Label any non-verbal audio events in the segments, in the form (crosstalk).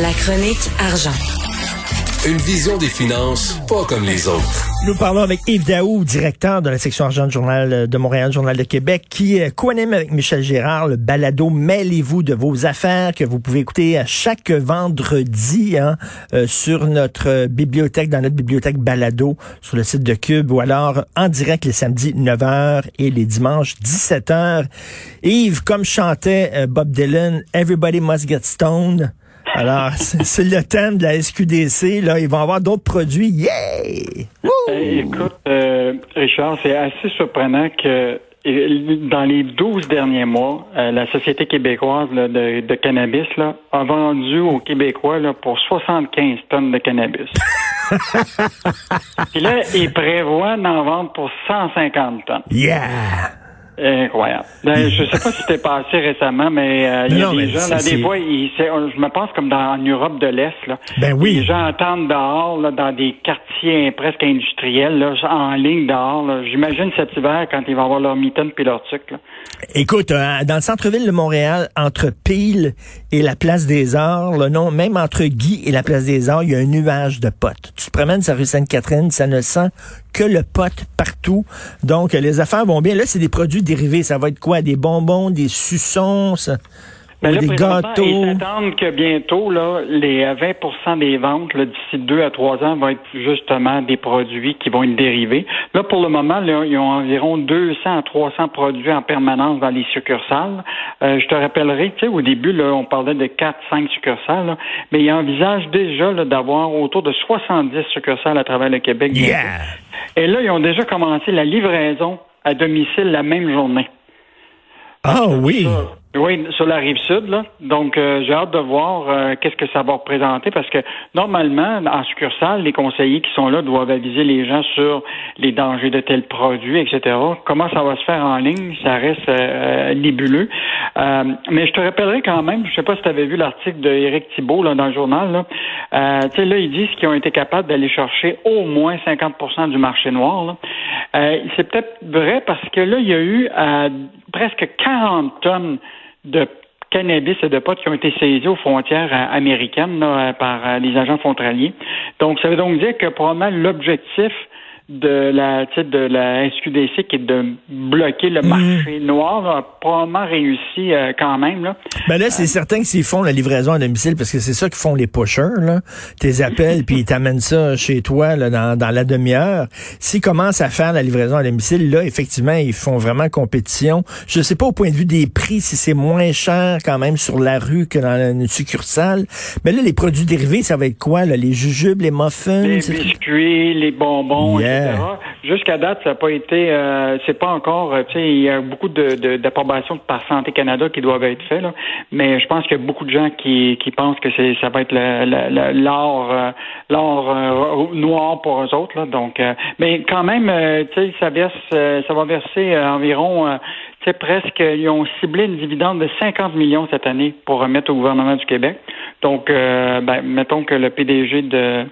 La chronique argent. Une vision des finances pas comme les autres. Nous parlons avec Yves Daou, directeur de la section argent du Journal de Montréal, Journal de Québec, qui euh, co-anime avec Michel Gérard le balado Mêlez-vous de vos affaires que vous pouvez écouter à chaque vendredi hein, euh, sur notre bibliothèque, dans notre bibliothèque balado sur le site de Cube ou alors en direct les samedis 9h et les dimanches 17h. Yves, comme chantait euh, Bob Dylan, Everybody Must Get Stoned. Alors, (laughs) c'est le thème de la SQDC. Là, ils vont avoir d'autres produits. Yeah! écoute, euh, Richard, c'est assez surprenant que dans les 12 derniers mois, euh, la Société québécoise de, cannabis là, a vendu aux Québécois là, pour 75 tonnes de cannabis. (laughs) Puis là, ils prévoient d'en vendre pour 150 tonnes. Yeah! Incroyable. Ben, je sais pas si c'était passé récemment, mais euh, il y a des gens, là, des fois, je me pense comme dans en Europe de l'Est, là. Ben oui. Les gens attendent dehors, là, dans des quartiers presque industriels, là, en ligne dehors, J'imagine cet hiver, quand ils vont avoir leur mitaine puis leur là. Écoute, euh, dans le centre-ville de Montréal, entre Peel et la Place des Arts, le nom, même entre Guy et la Place des Arts, il y a un nuage de potes. Tu te promènes sur rue Sainte-Catherine, ça ne sent que le pote partout. Donc, les affaires vont bien. Là, c'est des produits dérivés. Ça va être quoi? Des bonbons, des suçons, ben des gâteaux. Ils s'attendent que bientôt, là, les 20 euh, des ventes d'ici deux à trois ans vont être justement des produits qui vont être dérivés. Là, pour le moment, là, ils ont environ 200 à 300 produits en permanence dans les succursales. Euh, je te rappellerai, tu sais, au début, là, on parlait de 4-5 succursales, mais ils envisagent déjà d'avoir autour de 70 succursales à travers le Québec. Et là, ils ont déjà commencé la livraison à domicile la même journée. Ah oui. Oui, sur la rive sud, là. Donc, euh, j'ai hâte de voir euh, qu'est-ce que ça va représenter parce que normalement, en succursale, les conseillers qui sont là doivent aviser les gens sur les dangers de tels produits, etc. Comment ça va se faire en ligne, ça reste euh, nébuleux. mais je te rappellerai quand même, je sais pas si tu avais vu l'article de Éric Thibault là, dans le journal. Là. tu sais, là, ils disent qu'ils ont été capables d'aller chercher au moins 50% du marché noir. C'est peut-être vrai parce que là, il y a eu presque 40 tonnes de cannabis et de potes qui ont été saisis aux frontières euh, américaines par euh, les agents frontaliers. Donc, ça veut donc dire que probablement l'objectif de la de la SQDC qui est de bloquer le mhm. marché noir a probablement réussi euh, quand même là. Ben là c'est certain que s'ils font la livraison à domicile parce que c'est ça qu'ils font les pushers là, tes appels (laughs) puis ils t'amènent ça chez toi là, dans, dans la demi-heure. S'ils commencent à faire la livraison à domicile là effectivement ils font vraiment compétition. Je sais pas au point de vue des prix si c'est moins cher quand même sur la rue que dans une succursale. Mais là les produits dérivés ça va être quoi là? Les jujubes, les muffins, les biscuits, les bonbons. Jusqu'à date, ça n'a pas été, euh, c'est pas encore, euh, tu sais, il y a beaucoup de, d'approbations par Santé Canada qui doivent être faites, mais je pense qu'il y a beaucoup de gens qui, qui pensent que c'est, ça va être l'or, euh, l'or noir pour eux autres, là, donc, mais quand même, tu sais, ça verse, ça va verser environ, tu sais, presque, ils ont ciblé une dividende de 50 millions cette année pour remettre au gouvernement du Québec. Donc, ben, mettons que le PDG de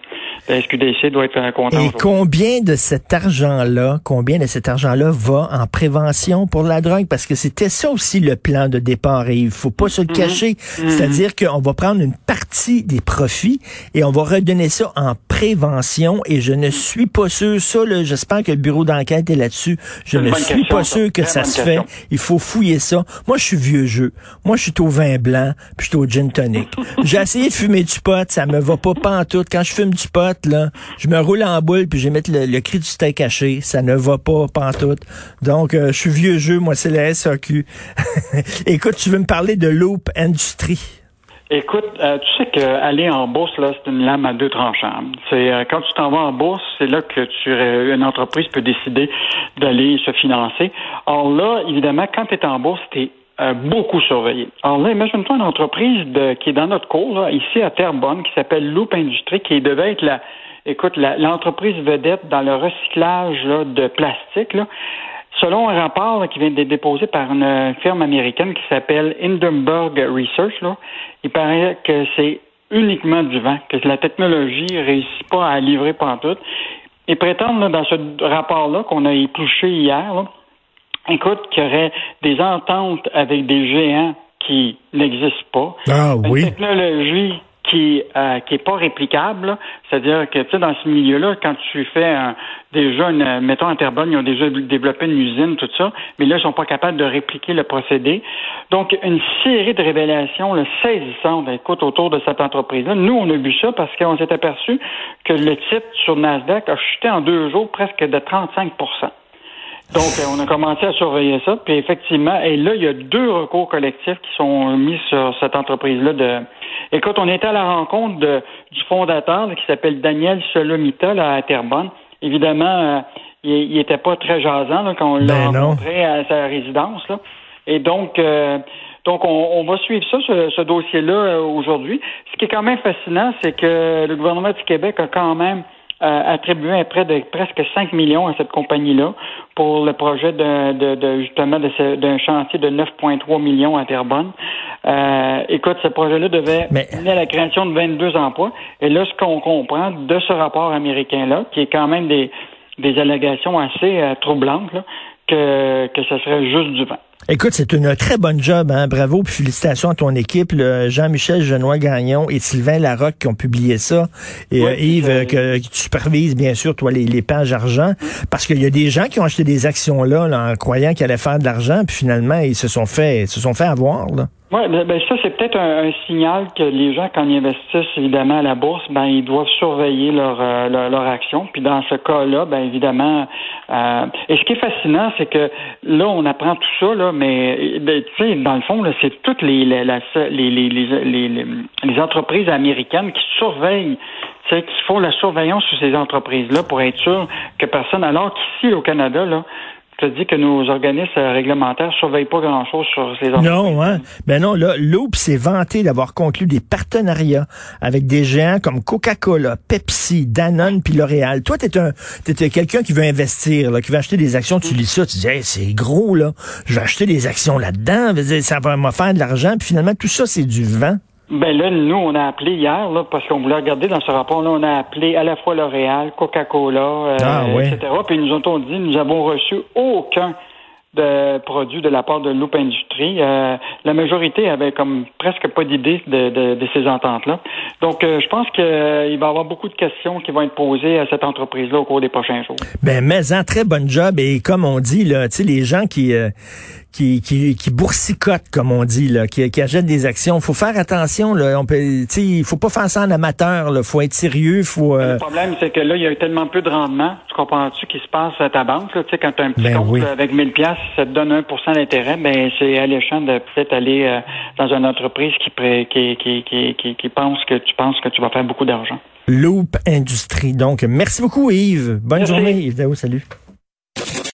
la SQDC doit être content. Et combien de cet argent-là, combien de cet argent-là va en prévention pour la drogue? Parce que c'était ça aussi le plan de départ et il faut pas se le mhm. cacher. Mhm. C'est-à-dire qu'on va prendre une partie des profits et on va redonner ça en prévention et je ne suis pas sûr, ça, j'espère que le bureau d'enquête est là-dessus. Je ne suis pas sûr que ça se fait. Il faut fouiller ça. Moi, je suis vieux jeu. Moi, je suis au vin blanc, puis je suis au gin tonic. (laughs) J'ai essayé de fumer du pot, ça me va pas pas en tout. Quand je fume du pot, je me roule en boule puis je vais mettre le, cri du steak caché. Ça ne va pas pantoute. Donc, euh, je suis vieux jeu, moi, c'est la (laughs) SAQ. Écoute, tu veux me parler de Loop Industrie? Écoute, euh, tu sais qu'aller en bourse, là, c'est une lame à deux tranchants. C'est euh, quand tu t'en vas en bourse, c'est là que tu une entreprise peut décider d'aller se financer. Or là, évidemment, quand tu es en bourse, tu es beaucoup surveillé. Alors là, imagine-toi une entreprise de, qui est dans notre cours, là, ici à Terrebonne, qui s'appelle Loop Industrie, qui devait être la, écoute, l'entreprise vedette dans le recyclage de plastique, selon un rapport qui vient d'être déposé par une firme américaine qui s'appelle Hindenburg Research, il paraît que c'est uniquement du vent, que la technologie ne réussit pas à livrer tout. Ils prétendent dans ce rapport-là qu'on a épluché hier, écoute, qu'il y aurait des ententes avec des géants qui n'existent pas. Ah oui. Une technologie qui euh, qui est pas réplicable. C'est-à-dire que tu sais dans ce milieu-là, quand tu fais un, déjà une, mettons Interbonne, ils ont déjà développé une usine, tout ça, mais là ils sont pas capables de répliquer le procédé. Donc une série de révélations là, saisissantes, écoute, autour de cette entreprise-là. Nous on a vu ça parce qu'on s'est aperçu que le titre sur Nasdaq a chuté en deux jours presque de 35 donc, euh, on a commencé à surveiller ça. Puis effectivement, et là, il y a deux recours collectifs qui sont mis sur cette entreprise-là de, Écoute, on était à la rencontre de, du fondateur qui s'appelle Daniel Solomita là, à Terrebonne. Évidemment, euh, il n'était pas très jasant là, quand on l'a ben rencontré à sa résidence. Là. Et donc, euh, donc on, va suivre ça, ce, dossier-là, euh, aujourd'hui. Ce qui est quand même fascinant, c'est que le gouvernement du Québec a quand même attribué un prêt de presque 5 millions à cette compagnie-là pour le projet de, de, de justement d'un chantier de 9,3 millions à Terrebonne. Euh, écoute, ce projet-là devait mener à la création de 22 emplois. Et là, ce qu'on comprend de ce rapport américain-là, qui est quand même des, des allégations assez euh, troublantes, que, que ce serait juste du vent. Écoute, c'est une très bonne job, hein? bravo, puis félicitations à ton équipe, Jean-Michel Genois-Gagnon et Sylvain Larocque qui ont publié ça, et euh, Yves, que, tu supervises bien sûr, toi, les, les pages argent, parce qu'il y a des gens qui ont acheté des actions là, en croyant qu'ils allaient faire de l'argent, puis finalement, ils se sont fait, se sont fait avoir. Là. Oui, ben, ben, ça, c'est peut-être un, signal que les gens, quand ils investissent évidemment à la bourse, ben ils doivent surveiller leur, euh, leur, action. Puis dans ce cas-là, ben évidemment, euh, et ce qui est fascinant, c'est que là, on apprend tout ça, là, mais ben, tu sais, dans le fond, là, c'est toutes les les, les, les, les, les entreprises américaines qui surveillent qui font la surveillance sur ces entreprises-là pour être sûr que personne, alors qu'ici au Canada, là, te dis que nos organismes réglementaires surveillent pas grand-chose sur entreprises. Non, hein? Ben non, là, Loop s'est vanté d'avoir conclu des partenariats avec des géants comme Coca-Cola, Pepsi, Danone puis L'Oréal. Toi, t'es un, t'es quelqu'un qui veut investir, là, qui veut acheter des actions, tu lis ça, tu dis, hey, c'est gros, là. Je vais acheter des actions là-dedans, ça va me faire de l'argent, puis finalement, tout ça, c'est du vent. Ben là, nous, on a appelé hier, là, parce qu'on voulait regarder dans ce rapport-là, on a appelé à la fois L'Oréal, Coca-Cola, euh, ah, etc. Puis ils nous ont dit, nous avons reçu aucun de produits de la part de Loop Industrie. Euh, la majorité avait comme presque pas d'idée de, de, ces ententes-là. Donc, euh, je pense qu'il va y avoir beaucoup de questions qui vont être posées à cette entreprise-là au cours des prochains jours. Ben, mais un très bon job. Et comme on dit, là, tu sais, les gens qui, qui, qui, qui boursicote, comme on dit, là, qui, qui achète des actions. Il faut faire attention. Là. On peut, il faut pas faire ça en amateur. Il faut être sérieux. Faut, euh, Le problème, c'est que là, il y a eu tellement peu de rendement. Tu comprends-tu qui se passe à ta banque? Là? Tu sais, quand tu as un petit ben compte avec 1000 pièces, ça te donne 1% d'intérêt. Ben, c'est alléchant de peut-être aller euh, dans une entreprise qui, qui, qui, qui, qui, pense que tu penses que tu vas faire beaucoup d'argent. Loop Industrie. Donc, merci beaucoup, Yves. Bonne journée, Yves Salut.